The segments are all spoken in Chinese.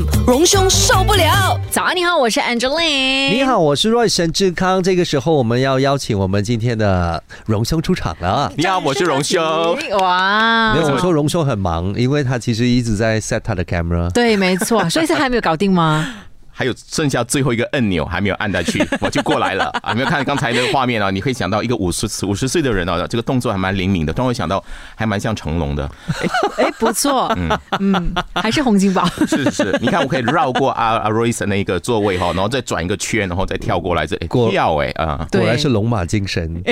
FM 荣兄受不了。早安，你好，我是 Angeline。你好，我是 Roy 沈志康。这个时候我们要邀请我们今天的荣兄出场了。你好，我是荣兄。哇，没有，我说荣兄很忙，因为他其实一直在 set 他的 camera。对，没错，所以是还没有搞定吗？还有剩下最后一个按钮还没有按下去，我就过来了啊！没有看刚才那个画面啊？你可以想到一个五十五十岁的人啊，这个动作还蛮灵敏的，突然会想到还蛮像成龙的。哎，不错，嗯嗯，还是洪金宝。是是是，你看我可以绕过阿阿 Royce 那个座位哈，然后再转一个圈，然后再跳过来这跳哎啊，果然是龙马精神。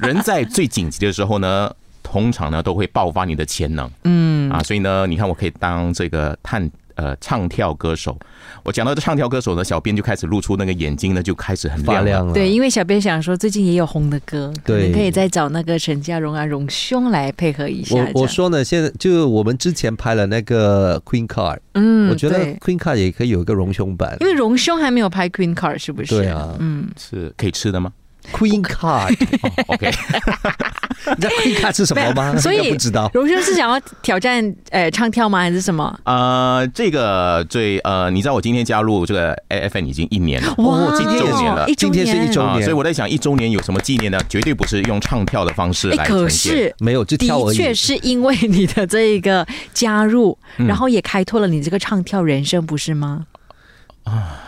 人在最紧急的时候呢，通常呢都会爆发你的潜能。嗯啊，所以呢，你看我可以当这个探。呃，唱跳歌手，我讲到这唱跳歌手呢，小编就开始露出那个眼睛呢，就开始很发亮了。对，因为小编想说，最近也有红的歌，对，可以再找那个陈家荣啊、荣兄来配合一下。我我说呢，现在就我们之前拍了那个 Queen Card，嗯，我觉得 Queen Card 也可以有一个荣兄版，因为荣兄还没有拍 Queen Card，是不是？对啊，嗯，是可以吃的吗？Queen Card，OK，你知道 Queen Card 是什么吗？所以不知道。荣兄是想要挑战呃唱跳吗？还是什么？呃，这个最呃，你知道我今天加入这个 AFN 已经一年了，哇，今天周年了，今天是一周年，所以我在想一周年有什么纪念呢？绝对不是用唱跳的方式来呈现，没有，就跳而已。的确是因为你的这一个加入，然后也开拓了你这个唱跳人生，不是吗？啊，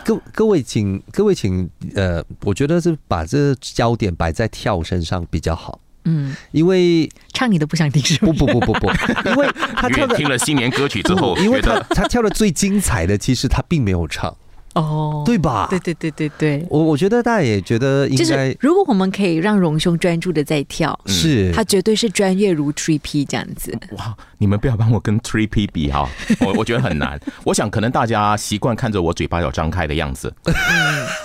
各各位请各位请呃，我觉得是把这焦点摆在跳身上比较好。嗯，因为唱你都不想听是不不不不不，因为他跳听了新年歌曲之后，因为他他跳的最精彩的，其实他并没有唱。哦，对吧？对对对对对，我我觉得大家也觉得应该，如果我们可以让荣兄专注的在跳，是他绝对是专业如 Three P 这样子。哇，你们不要帮我跟 Three P 比哈，我我觉得很难。我想可能大家习惯看着我嘴巴有张开的样子，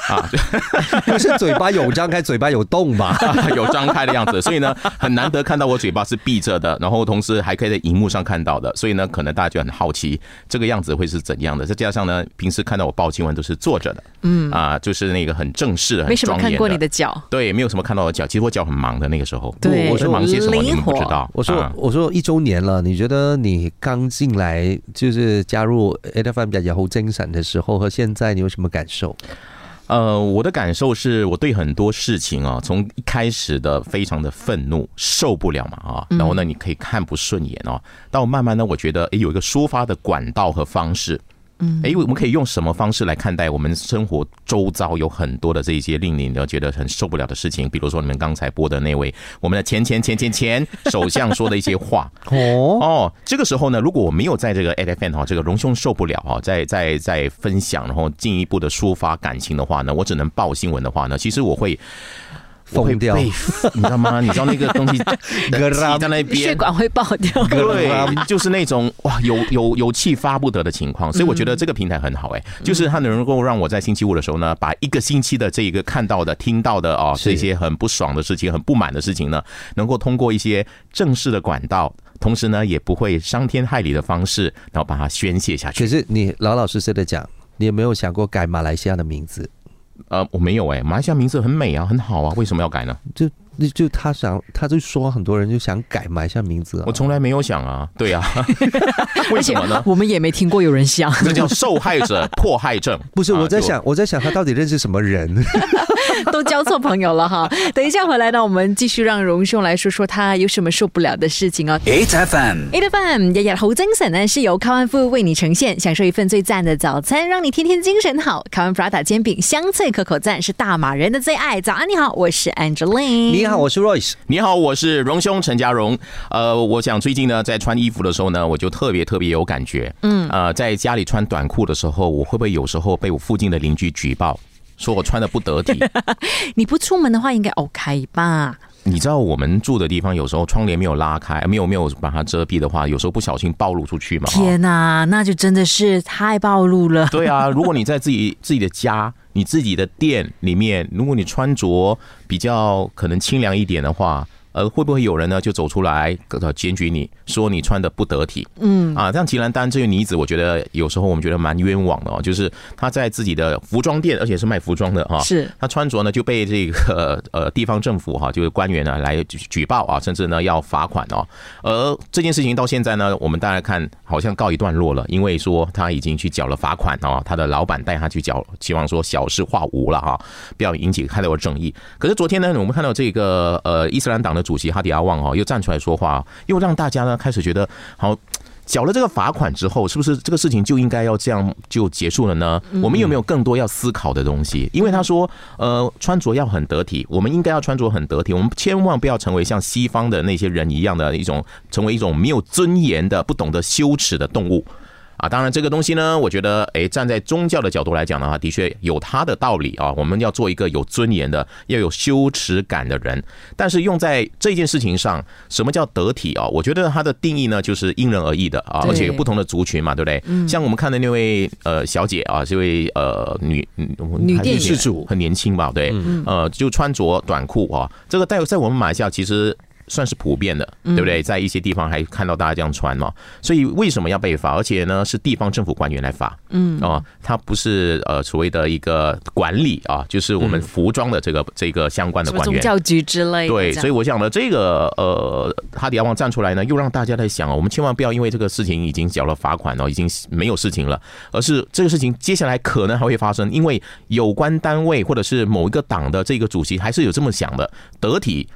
啊，不是嘴巴有张开，嘴巴有动吧？有张开的样子，所以呢，很难得看到我嘴巴是闭着的，然后同时还可以在荧幕上看到的，所以呢，可能大家就很好奇这个样子会是怎样的。再加上呢，平时看到我报新闻。都是坐着的，嗯啊，就是那个很正式、很庄严的。看过你的脚，对，没有什么看到我脚。其实我脚很忙的那个时候，对，我是忙些什么，你们不知道。我说，我说一周年了，你觉得你刚进来就是加入 A F M 比较后精神的时候，和现在你有什么感受？呃，我的感受是我对很多事情啊，从一开始的非常的愤怒，受不了嘛啊，然后呢，你可以看不顺眼哦，到慢慢呢，我觉得诶，有一个抒发的管道和方式。嗯，哎，我们可以用什么方式来看待我们生活周遭有很多的这一些令你要觉得很受不了的事情？比如说你们刚才播的那位我们的前前前前前首相说的一些话哦哦，这个时候呢，如果我没有在这个 a f n 哈这个荣兄受不了哈，在在在分享然后进一步的抒发感情的话呢，我只能报新闻的话呢，其实我会。疯掉，你知道吗？你知道那个东西 气在那边，血管会爆掉。对，就是那种哇，有有有气发不得的情况。所以我觉得这个平台很好，哎，就是它能够让我在星期五的时候呢，把一个星期的这一个看到的、听到的哦，这些很不爽的事情、很不满的事情呢，能够通过一些正式的管道，同时呢，也不会伤天害理的方式，然后把它宣泄下去。可是你老老实实的讲，你有没有想过改马来西亚的名字？呃，我没有哎，马来西亚名字很美啊，很好啊，为什么要改呢？这那就他想，他就说很多人就想改马来西亚名字，我从来没有想啊，对啊，为什么呢？我们也没听过有人想，这叫受害者 迫害症。不是，我在想，我在想他到底认识什么人。都交错朋友了哈！等一下回来呢，我们继续让荣兄来说说他有什么受不了的事情哦。Eight FM，Eight FM，日日好精神呢，是由康安富为你呈现，享受一份最赞的早餐，让你天天精神好。康安 Prada 煎饼香脆可口赞，是大马人的最爱。早安，你好，我是 Angeline。你好，我是 Royce。你好，我是荣兄陈家荣。呃，我想最近呢，在穿衣服的时候呢，我就特别特别有感觉。嗯，呃，在家里穿短裤的时候，我会不会有时候被我附近的邻居举报？说我穿的不得体，你不出门的话应该 OK 吧？你知道我们住的地方有时候窗帘没有拉开，没有没有把它遮蔽的话，有时候不小心暴露出去嘛。天哪，那就真的是太暴露了。对啊，如果你在自己自己的家、你自己的店里面，如果你穿着比较可能清凉一点的话。呃，会不会有人呢就走出来呃检举你说你穿的不得体？嗯啊，像吉兰丹这位女子，我觉得有时候我们觉得蛮冤枉的哦，就是她在自己的服装店，而且是卖服装的哈，是她穿着呢就被这个呃地方政府哈，就是官员呢来举报啊，甚至呢要罚款哦。而这件事情到现在呢，我们大家看好像告一段落了，因为说他已经去缴了罚款哦，他的老板带他去缴，希望说小事化无了哈，不要引起太多的争议。可是昨天呢，我们看到这个呃伊斯兰党的主席哈迪阿旺哦，又站出来说话，又让大家呢开始觉得好。缴了这个罚款之后，是不是这个事情就应该要这样就结束了呢？我们有没有更多要思考的东西？因为他说，呃，穿着要很得体，我们应该要穿着很得体，我们千万不要成为像西方的那些人一样的一种，成为一种没有尊严的、不懂得羞耻的动物。啊，当然这个东西呢，我觉得，哎，站在宗教的角度来讲的话，的确有它的道理啊。我们要做一个有尊严的、要有羞耻感的人。但是用在这件事情上，什么叫得体啊？我觉得它的定义呢，就是因人而异的啊，而且有不同的族群嘛，对不对？像我们看的那位呃小姐啊，这位呃女女电视主很年轻吧？对，呃，就穿着短裤啊，这个在在我们马来西亚其实。算是普遍的，对不对？在一些地方还看到大家这样穿嘛，所以为什么要被罚？而且呢，是地方政府官员来罚，嗯啊，他不是呃所谓的一个管理啊，就是我们服装的这个这个相关的官员，教局之类。对，所以我想呢，这个呃哈迪亚旺站出来呢，又让大家在想哦，我们千万不要因为这个事情已经缴了罚款哦，已经没有事情了，而是这个事情接下来可能还会发生，因为有关单位或者是某一个党的这个主席还是有这么想的，得体。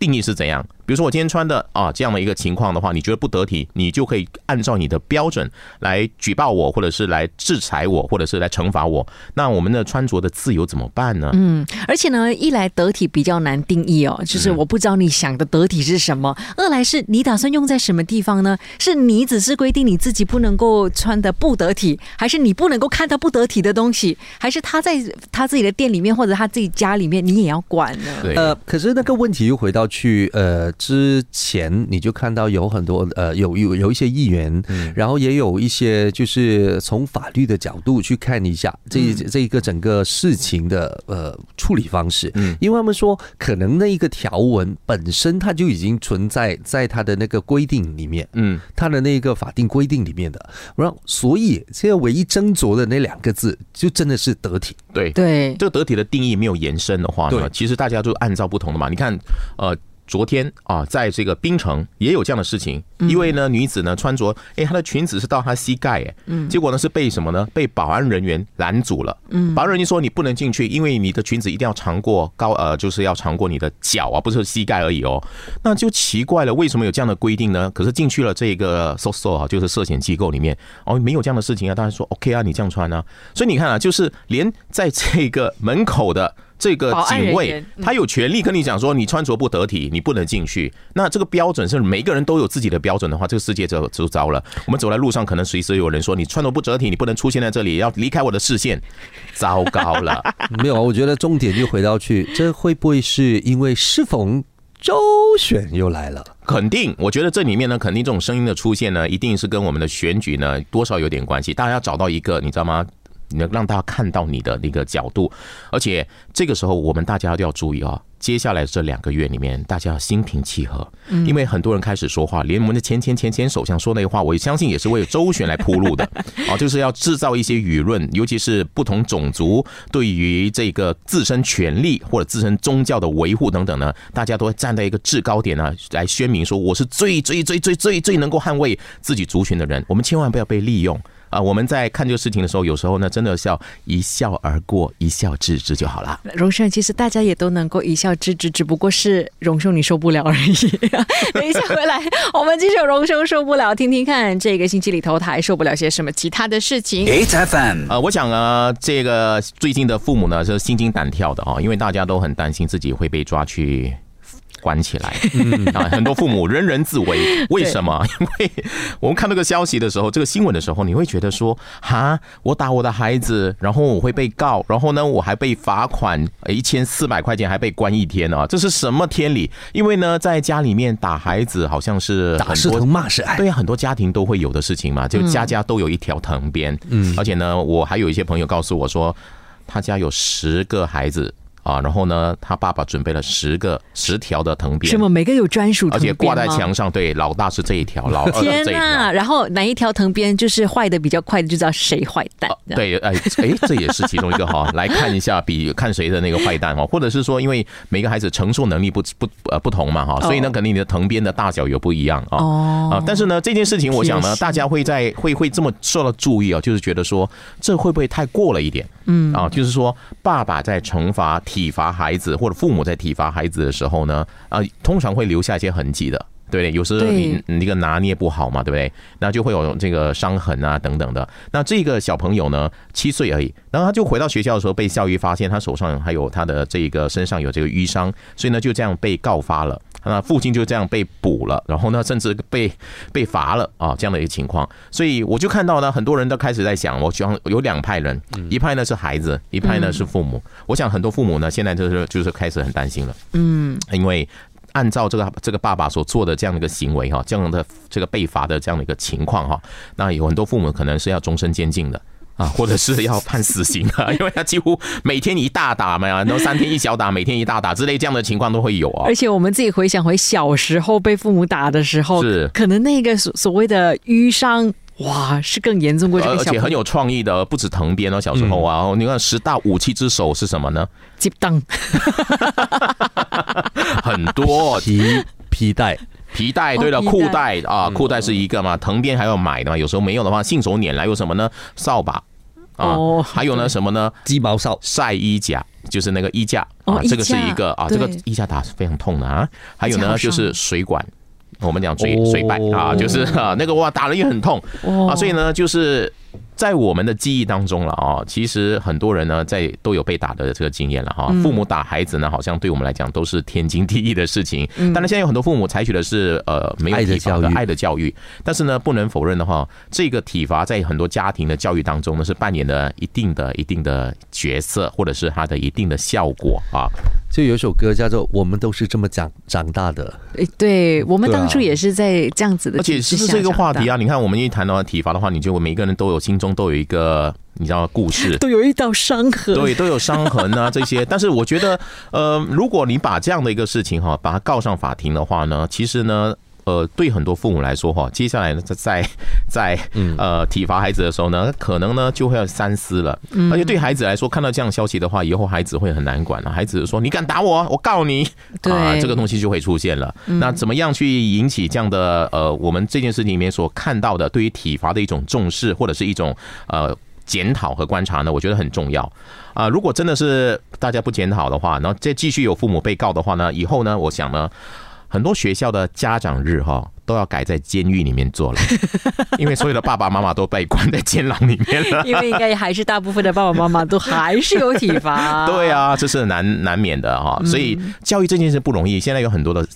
定义是怎样？比如说我今天穿的啊这样的一个情况的话，你觉得不得体，你就可以按照你的标准来举报我，或者是来制裁我，或者是来惩罚我。那我们的穿着的自由怎么办呢？嗯，而且呢，一来得体比较难定义哦，就是我不知道你想的得体是什么；二来是你打算用在什么地方呢？是你只是规定你自己不能够穿的不得体，还是你不能够看到不得体的东西？还是他在他自己的店里面或者他自己家里面，你也要管呢？对，呃，可是那个问题又回到去呃。之前你就看到有很多呃有有有一些议员，然后也有一些就是从法律的角度去看一下这这一个整个事情的呃处理方式，嗯，因为他们说可能那一个条文本身它就已经存在在它的那个规定里面，嗯，它的那个法定规定里面的，然后所以现在唯一斟酌的那两个字就真的是得体，对。对，这个得体的定义没有延伸的话呢，其实大家就按照不同的嘛，你看呃。昨天啊，在这个槟城也有这样的事情，一位呢女子呢穿着，哎，她的裙子是到她膝盖，哎，嗯，结果呢是被什么呢？被保安人员拦阻了，嗯，保安人员说你不能进去，因为你的裙子一定要长过高，呃，就是要长过你的脚啊，不是膝盖而已哦，那就奇怪了，为什么有这样的规定呢？可是进去了这个 so so 啊，就是涉险机构里面，哦，没有这样的事情啊，大家说 OK 啊，你这样穿啊，所以你看啊，就是连在这个门口的。这个警卫他有权利跟你讲说，你穿着不得体，你不能进去。那这个标准是每个人都有自己的标准的话，这个世界就就糟了。我们走在路上，可能随时有人说你穿着不得体，你不能出现在这里，要离开我的视线。糟糕了，没有啊？我觉得重点就回到去，这会不会是因为适逢周选又来了？肯定，我觉得这里面呢，肯定这种声音的出现呢，一定是跟我们的选举呢多少有点关系。大家要找到一个，你知道吗？你能让大家看到你的那个角度，而且这个时候我们大家都要注意啊！接下来这两个月里面，大家要心平气和，因为很多人开始说话，连我们的前前前前首相说那话，我相信也是为周旋来铺路的啊，就是要制造一些舆论，尤其是不同种族对于这个自身权利或者自身宗教的维护等等呢，大家都会站在一个制高点呢，来宣明说我是最最最最最最能够捍卫自己族群的人，我们千万不要被利用。啊，我们在看这个事情的时候，有时候呢，真的要一笑而过，一笑置之就好了。荣盛，其实大家也都能够一笑置之，只不过是荣兄你受不了而已。等一下回来，我们继续荣盛受不了，听听看这个星期里头他还受不了些什么其他的事情。HFM，呃，我想啊，这个最近的父母呢是心惊胆跳的啊，因为大家都很担心自己会被抓去。关起来 啊！很多父母人人自危，为什么？因为我们看那个消息的时候，这个新闻的时候，你会觉得说：哈，我打我的孩子，然后我会被告，然后呢，我还被罚款一千四百块钱，还被关一天啊！这是什么天理？因为呢，在家里面打孩子，好像是打是疼，骂是爱，对呀，很多家庭都会有的事情嘛，就家家都有一条藤鞭。嗯，而且呢，我还有一些朋友告诉我说，他家有十个孩子。啊，然后呢，他爸爸准备了十个十条的藤鞭什，么每个有专属而且？挂在墙上。对，老大是这一条，老二这一条。然后哪一条藤鞭就是坏的比较快的，就知道谁坏蛋。对，哎哎，这也是其中一个哈，来看一下比看谁的那个坏蛋哈，或者是说，因为每个孩子承受能力不不呃不同嘛哈，所以呢，肯定你的藤鞭的大小有不一样啊。哦啊，但是呢，这件事情我想呢，大家会在会会这么受到注意啊，就是觉得说这会不会太过了一点？嗯啊，就是说爸爸在惩罚体体罚孩子，或者父母在体罚孩子的时候呢，啊，通常会留下一些痕迹的。对不对？有时候你你那个拿捏不好嘛，对不对？那就会有这个伤痕啊等等的。那这个小朋友呢，七岁而已，然后他就回到学校的时候，被校医发现他手上还有他的这个身上有这个淤伤，所以呢就这样被告发了。那父亲就这样被捕了，然后呢，甚至被被罚了啊，这样的一个情况。所以我就看到呢，很多人都开始在想，我想有两派人，一派呢是孩子，一派呢是父母。我想很多父母呢，现在就是就是开始很担心了，嗯，因为按照这个这个爸爸所做的这样的一个行为哈，这样的这个被罚的这样的一个情况哈，那有很多父母可能是要终身监禁的。啊，或者是要判死刑的，因为他几乎每天一大打嘛，然后三天一小打，每天一大打之类这样的情况都会有啊而。且我们自己回想回小时候被父母打的时候，是可能那个所所谓的淤伤，哇，是更严重过这而且很有创意的，不止藤编哦，小时候啊，你看十大武器之首是什么呢？接当 很多。皮皮带，皮带，对了，裤带啊，裤带是一个嘛，藤鞭还要买的嘛，有时候没有的话，信手拈来有什么呢？扫把啊哦，还有呢什么呢？鸡毛扫，晒衣架，就是那个衣架啊，这个是一个啊，这个衣架打是非常痛的啊。还有呢，就是水管，我们讲嘴哦水败啊，就是啊那个哇打了也很痛。哇啊，所以呢，就是在我们的记忆当中了啊，其实很多人呢在都有被打的这个经验了哈。嗯。父母打孩子呢，好像对我们来讲都是天经地义的事情。嗯。当然，现在有很多父母采取的是呃没有爱的体罚的教育。爱的教育，但是呢，不能否认的话，这个体罚在很多家庭的教育当中呢，是扮演了一定的一定的角色，或者是它的一定的效果啊。就有一首歌叫做《我们都是这么长长大的。诶对我们当初也是在这样子的而且是这个话题啊，你看我们一谈到体罚的话，你就每一个人都有心中都有一个你知道故事。都有一道伤痕。对，都有伤痕啊，这些。但是我觉得，呃，如果你把这样的一个事情哈，把它告上法庭的话呢，其实呢。呃，对很多父母来说哈，接下来呢，在在在呃体罚孩子的时候呢，可能呢就会要三思了。而且对孩子来说，看到这样消息的话，以后孩子会很难管了。孩子说：“你敢打我，我告你。”啊，这个东西就会出现了。那怎么样去引起这样的呃，我们这件事情里面所看到的对于体罚的一种重视，或者是一种呃检讨和观察呢？我觉得很重要啊、如果真的是大家不检讨的话，然后再继续有父母被告的话呢，以后呢，我想呢，很多学校的家长日哈。都要改在监狱里面做了，因为所有的爸爸妈妈都被关在监牢里面了。因为应该还是大部分的爸爸妈妈都还是有体罚。对啊，这是难难免的哈。所以教育这件事不容易，现在有很多的。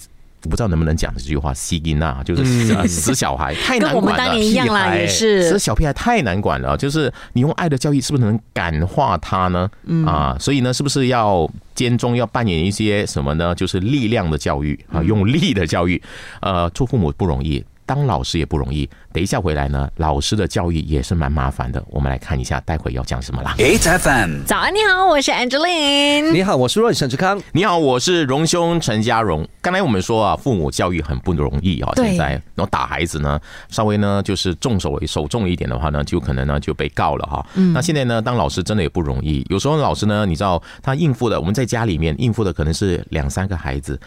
我不知道能不能讲这句话，西金娜就是死小孩太难跟我们管了当年。一样啦，也死是。小屁孩太难管了，就是你用爱的教育是不是能感化他呢？啊，所以呢，是不是要间中要扮演一些什么呢？就是力量的教育啊，用力的教育。呃，做父母不容易，当老师也不容易。等一下回来呢，老师的教育也是蛮麻烦的。我们来看一下，待会要讲什么啦。H F M，早安，你好，我是 Angeline。你好，我是润沈志康。你好，我是荣兄陈家荣。刚才我们说啊，父母教育很不容易啊，现在然后打孩子呢，稍微呢就是重手手重一点的话呢，就可能呢就被告了哈。那现在呢，当老师真的也不容易，有时候老师呢，你知道他应付的，我们在家里面应付的可能是两三个孩子。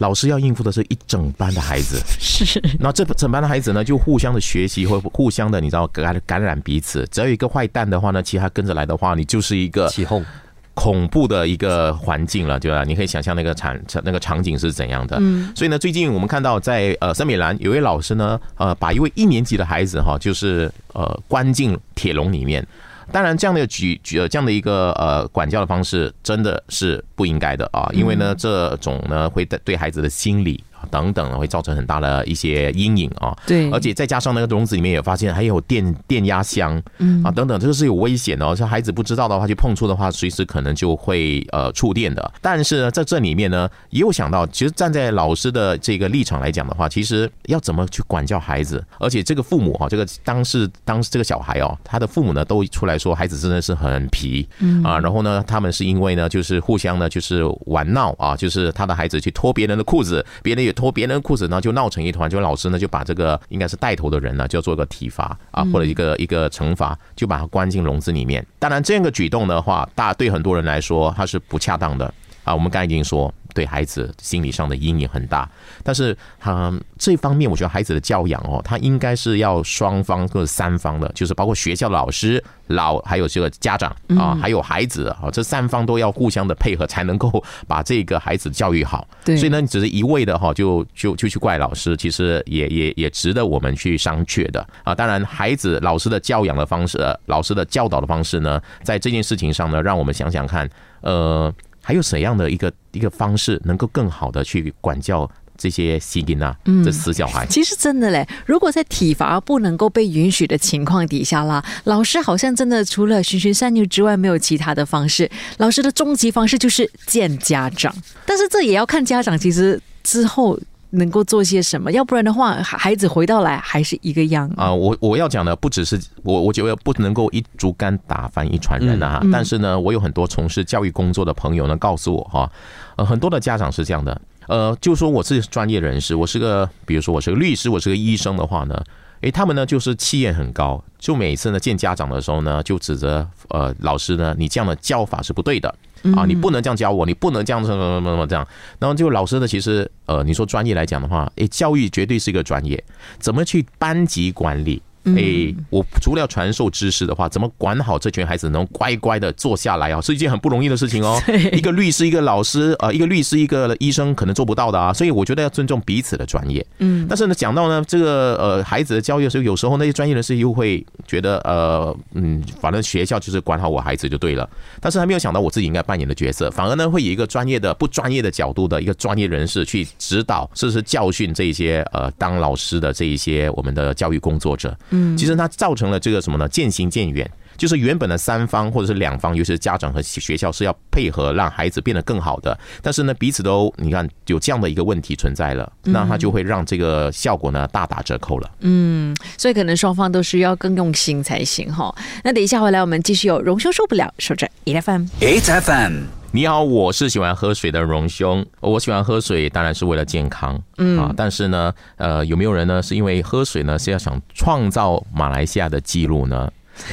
老师要应付的是一整班的孩子，是那这整班的孩子呢，就互相的学习，或互相的，你知道感感染彼此。只要有一个坏蛋的话呢，其他跟着来的话，你就是一个起哄，恐怖的一个环境了，对吧？你可以想象那个场场那个场景是怎样的。嗯，所以呢，最近我们看到在呃森美兰有一位老师呢，呃，把一位一年级的孩子哈，就是呃关进铁笼里面。当然，这样的举举呃这样的一个呃管教的方式真的是不应该的啊，因为呢，这种呢会对对孩子的心理等等，会造成很大的一些阴影啊。对，而且再加上那个笼子里面也发现还有电电压箱，嗯啊等等，这个是有危险的哦。像孩子不知道的话，去碰触的话，随时可能就会呃触电的。但是呢，在这里面呢，也有想到，其实站在老师的这个立场来讲的话，其实要怎么去管教孩子，而且这个父母哈，这个当时当时这个小孩哦，他的父母呢都出来说，孩子真的是很皮，嗯啊，然后呢，他们是因为呢，就是互相呢就是玩闹啊，就是他的孩子去脱别人的裤子，别人脱别人裤子，呢就闹成一团，就老师呢就把这个应该是带头的人呢，就要做一个体罚啊，或者一个一个惩罚，就把他关进笼子里面。当然，这样个举动的话，大对很多人来说，他是不恰当的啊。我们刚才已经说。对孩子心理上的阴影很大，但是他这方面，我觉得孩子的教养哦，他应该是要双方或者三方的，就是包括学校的老师、老还有这个家长啊，还有孩子啊，这三方都要互相的配合，才能够 把这个孩子教育好。对，所以呢，你只是一味的哈，就就就去怪老师，其实也也也值得我们去商榷的啊。当然，孩子老师的教养的方式，老师的教导的方式呢，在这件事情上呢，让我们想想看，呃。还有怎样的一个一个方式，能够更好的去管教这些吸金啊，这死小孩？其实真的嘞，如果在体罚不能够被允许的情况底下啦，老师好像真的除了循循善诱之外，没有其他的方式。老师的终极方式就是见家长，但是这也要看家长其实之后。能够做些什么？要不然的话，孩子回到来还是一个样啊！我我要讲的不只是我，我觉得不能够一竹竿打翻一船人啊！但是呢，我有很多从事教育工作的朋友呢，告诉我哈，呃，很多的家长是这样的，呃，就说我是专业人士，我是个，比如说我是个律师，我是个医生的话呢。诶，他们呢就是气焰很高，就每次呢见家长的时候呢，就指责呃老师呢，你这样的教法是不对的啊，你不能这样教我，你不能这样什么什么什么这样。然后就老师呢，其实呃，你说专业来讲的话，诶，教育绝对是一个专业，怎么去班级管理？哎，我除了要传授知识的话，怎么管好这群孩子能乖乖的坐下来啊？是一件很不容易的事情哦。一个律师，一个老师，呃，一个律师，一个医生，可能做不到的啊。所以我觉得要尊重彼此的专业。嗯，但是呢，讲到呢这个呃孩子的教育的时候，有时候那些专业人士又会觉得呃嗯，反正学校就是管好我孩子就对了。但是还没有想到我自己应该扮演的角色，反而呢会以一个专业的不专业的角度的一个专业人士去指导，甚至是教训这些呃当老师的这一些我们的教育工作者。嗯，其实它造成了这个什么呢？渐行渐远，就是原本的三方或者是两方，尤其是家长和学校是要配合，让孩子变得更好的。但是呢，彼此都你看有这样的一个问题存在了，那它就会让这个效果呢大打折扣了。嗯，所以可能双方都需要更用心才行哈。那等一下回来，我们继续有荣兄受不了，守着 e f m e f m 你好，我是喜欢喝水的荣兄。我喜欢喝水，当然是为了健康，嗯啊。但是呢，呃，有没有人呢？是因为喝水呢，是要想创造马来西亚的记录呢？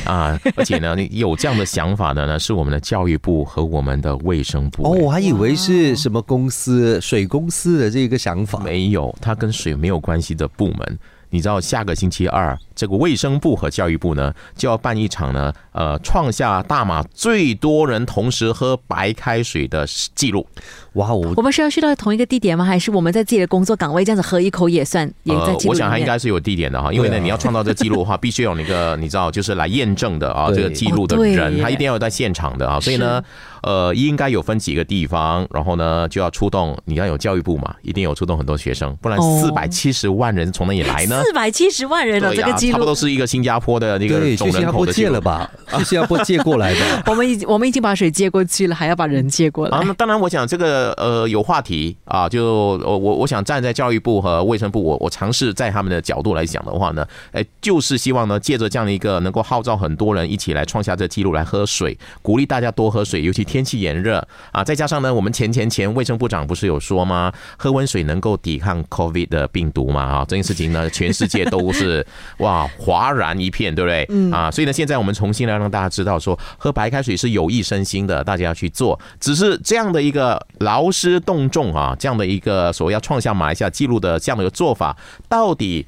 啊，而且呢，有这样的想法的呢，是我们的教育部和我们的卫生部。哦，我还以为是什么公司水公司的这个想法，没有，它跟水没有关系的部门。你知道，下个星期二。这个卫生部和教育部呢，就要办一场呢，呃，创下大马最多人同时喝白开水的记录。哇哦！我们是要去到同一个地点吗？还是我们在自己的工作岗位这样子喝一口也算？也在我想它应该是有地点的哈，因为呢，你要创造这记录的话，必须有那个你知道，就是来验证的啊，这个记录的人，他一定要在现场的啊。所以呢，呃，应该有分几个地方，然后呢，就要出动。你要有教育部嘛，一定有出动很多学生，不然四百七十万人从哪里来呢？四百七十万人了，这个记录差不多是一个新加坡的那个总人口的借了吧？去新加坡借过来的。我们已我们已经把水借过去了，还要把人借过来。啊，那当然，我想这个呃有话题啊，就我我我想站在教育部和卫生部，我我尝试在他们的角度来讲的话呢，哎，就是希望呢，借着这样的一个能够号召很多人一起来创下这记录来喝水，鼓励大家多喝水，尤其天气炎热啊，再加上呢，我们前前前卫生部长不是有说吗？喝温水能够抵抗 COVID 的病毒嘛？啊，这件事情呢，全世界都是哇哗然一片，对不对？嗯啊，所以呢，现在我们重新来让大家知道说，喝白开水是有益身心的，大家要去做。只是这样的一个劳师动众啊，这样的一个所谓要创下马来西亚纪录的这样的一个做法，到底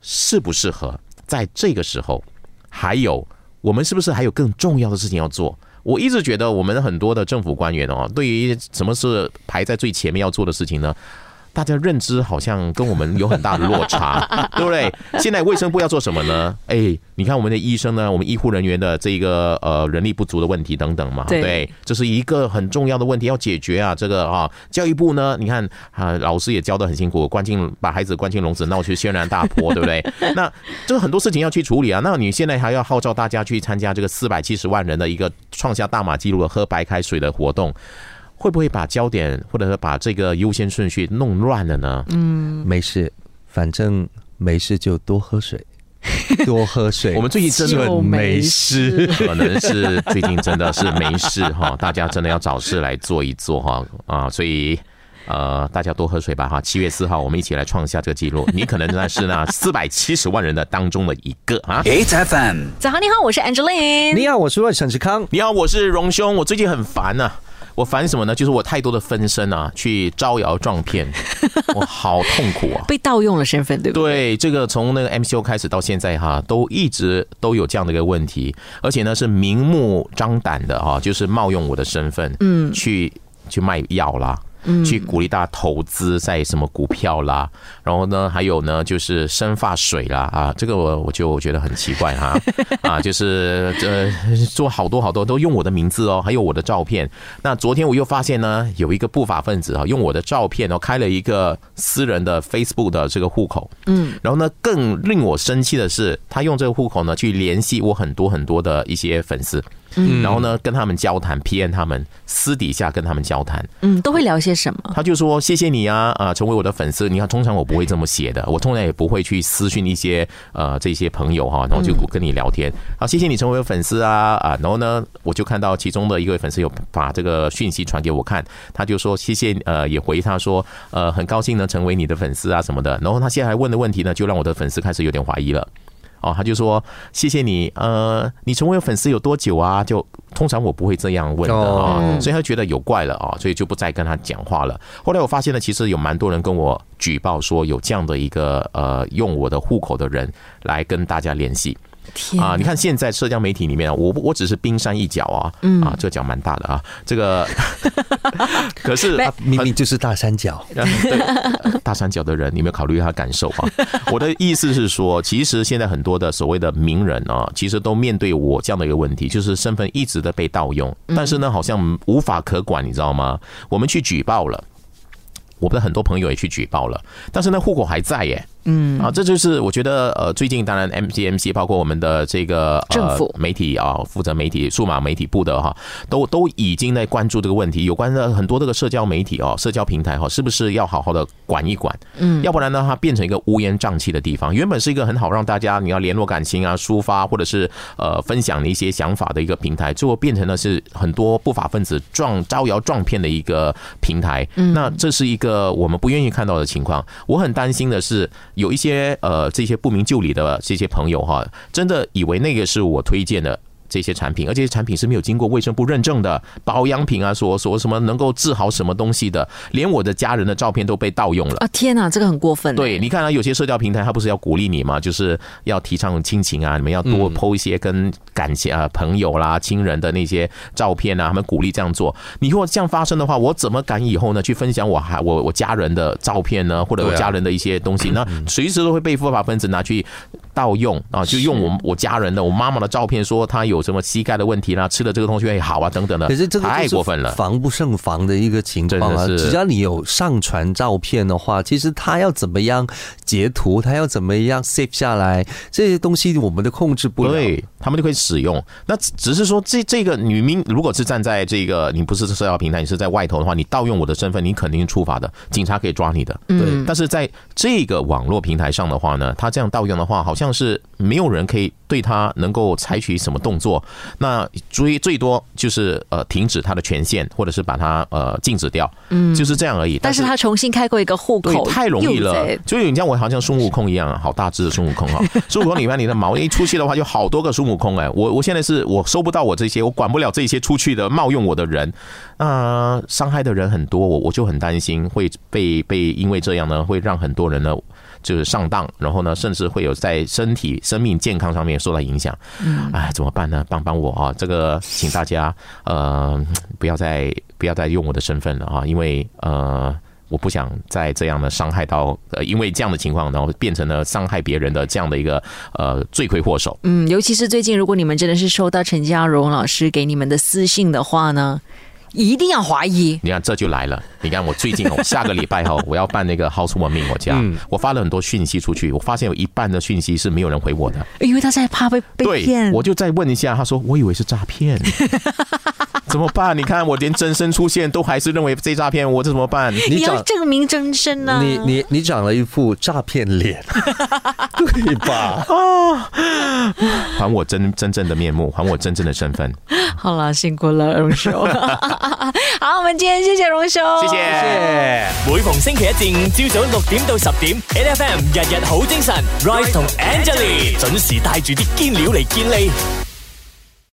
适不适合在这个时候？还有，我们是不是还有更重要的事情要做？我一直觉得，我们很多的政府官员哦，对于什么是排在最前面要做的事情呢？大家认知好像跟我们有很大的落差，对不对？现在卫生部要做什么呢？哎，你看我们的医生呢，我们医护人员的这个呃人力不足的问题等等嘛，对，这是一个很重要的问题要解决啊。这个啊，教育部呢，你看啊，老师也教的很辛苦，关进把孩子关进笼子，闹去轩然大波，对不对？那这个很多事情要去处理啊。那你现在还要号召大家去参加这个四百七十万人的一个创下大马纪录的喝白开水的活动。会不会把焦点或者是把这个优先顺序弄乱了呢？嗯，没事，反正没事就多喝水，多喝水。我们最近真的没事，可能是最近真的是没事哈，大家真的要找事来做一做哈啊，所以呃，大家多喝水吧哈。七月四号，我们一起来创下这个记录，你可能那是那四百七十万人的当中的一个啊。HFM，早上你好，我是 Angeline，你好，我是沈志康，你好，我是荣兄，我最近很烦呐。我烦什么呢？就是我太多的分身啊，去招摇撞骗，我好痛苦啊！被盗用了身份，对不对？对，这个从那个 MCO 开始到现在哈，都一直都有这样的一个问题，而且呢是明目张胆的哈，就是冒用我的身份，嗯，去去卖药啦。去鼓励大家投资在什么股票啦，然后呢，还有呢，就是生发水啦啊，这个我我就觉得很奇怪哈 啊，就是呃做好多好多都用我的名字哦，还有我的照片。那昨天我又发现呢，有一个不法分子啊，用我的照片哦开了一个私人的 Facebook 的这个户口，嗯，然后呢，更令我生气的是，他用这个户口呢去联系我很多很多的一些粉丝。嗯，然后呢，跟他们交谈，PM 他们私底下跟他们交谈，嗯，都会聊些什么？他就说谢谢你啊，啊，成为我的粉丝。你看，通常我不会这么写的，我通常也不会去私讯一些呃这些朋友哈，然后就跟你聊天。好，谢谢你成为粉丝啊啊，然后呢，我就看到其中的一位粉丝有把这个讯息传给我看，他就说谢谢呃，也回他说呃很高兴能成为你的粉丝啊什么的。然后他现在还问的问题呢，就让我的粉丝开始有点怀疑了。哦，他就说谢谢你，呃，你成为粉丝有多久啊？就通常我不会这样问的啊，所以他觉得有怪了啊，所以就不再跟他讲话了。后来我发现呢，其实有蛮多人跟我举报说有这样的一个呃用我的户口的人来跟大家联系。啊！你看现在社交媒体里面，我我只是冰山一角啊，嗯啊，这个角蛮大的啊，这个 可是明明就是大三角，大三角的人，你有没有考虑他感受啊？我的意思是说，其实现在很多的所谓的名人啊，其实都面对我这样的一个问题，就是身份一直的被盗用，但是呢，好像无法可管，你知道吗？我们去举报了，我们的很多朋友也去举报了，但是呢，户口还在耶。嗯啊，这就是我觉得呃，最近当然 M C M C 包括我们的这个政府媒体啊，负责媒体数码媒体部的哈，都都已经在关注这个问题。有关的很多这个社交媒体哦，社交平台哈，是不是要好好的管一管？嗯，要不然呢，它变成一个乌烟瘴气的地方。原本是一个很好让大家你要联络感情啊、抒发或者是呃分享的一些想法的一个平台，最后变成了是很多不法分子撞招摇撞骗的一个平台。嗯那这是一个我们不愿意看到的情况。我很担心的是。有一些呃，这些不明就里的这些朋友哈，真的以为那个是我推荐的。这些产品，而这些产品是没有经过卫生部认证的保养品啊，说说什么能够治好什么东西的，连我的家人的照片都被盗用了啊！天哪，这个很过分。对，你看啊，有些社交平台它不是要鼓励你吗？就是要提倡亲情啊，你们要多 PO 一些跟感情啊、朋友啦、亲人的那些照片啊，他们鼓励这样做。你如果这样发生的话，我怎么敢以后呢去分享我还我我家人的照片呢？或者我家人的一些东西，那随时都会被非法分子拿去盗用啊！就用我我家人的我妈妈的照片，说她有。有什么膝盖的问题啦？吃了这个东西会好啊？等等的，可是这个太过分了，防不胜防的一个情况啊！只要你有上传照片的话，其实他要怎么样截图，他要怎么样 save 下来，这些东西我们都控制不了，对，他们就可以使用。那只是说，这这个女民如果是站在这个你不是社交平台，你是在外头的话，你盗用我的身份，你肯定触法的，警察可以抓你的。对，但是在这个网络平台上的话呢，他这样盗用的话，好像是没有人可以对他能够采取什么动作。做那最最多就是呃停止他的权限，或者是把他呃禁止掉，嗯，就是这样而已。但是他重新开过一个户口，太容易了。就你像我好像孙悟空一样，好大只的孙悟空哈。孙悟空里面你的毛一出去的话，就好多个孙悟空哎。我我现在是我收不到我这些，我管不了这些出去的冒用我的人，那伤害的人很多，我我就很担心会被被因为这样呢，会让很多人呢。就是上当，然后呢，甚至会有在身体、生命健康上面受到影响。嗯，哎，怎么办呢？帮帮我啊！这个，请大家呃，不要再不要再用我的身份了啊，因为呃，我不想再这样的伤害到，呃，因为这样的情况，然后变成了伤害别人的这样的一个呃罪魁祸首。嗯，尤其是最近，如果你们真的是收到陈家荣老师给你们的私信的话呢？一定要怀疑，你看这就来了。你看我最近哦，下个礼拜哈，我要办那个 housewarming 我家，我发了很多讯息出去，我发现有一半的讯息是没有人回我的，因为他在怕被被骗。我就再问一下，他说我以为是诈骗，怎么办？你看我连真身出现都还是认为这诈骗，我这怎么办？你要证明真身呢？你你你长了一副诈骗脸，对吧？啊，还我真真正的面目，还我真正的身份。好了，辛苦了，荣兄。好，我们今天谢谢荣兄，谢谢。每逢星期一至五朝早六点到十点，N F M 日日好精神，Rise 同 Angelie 准时带住啲坚料嚟健利。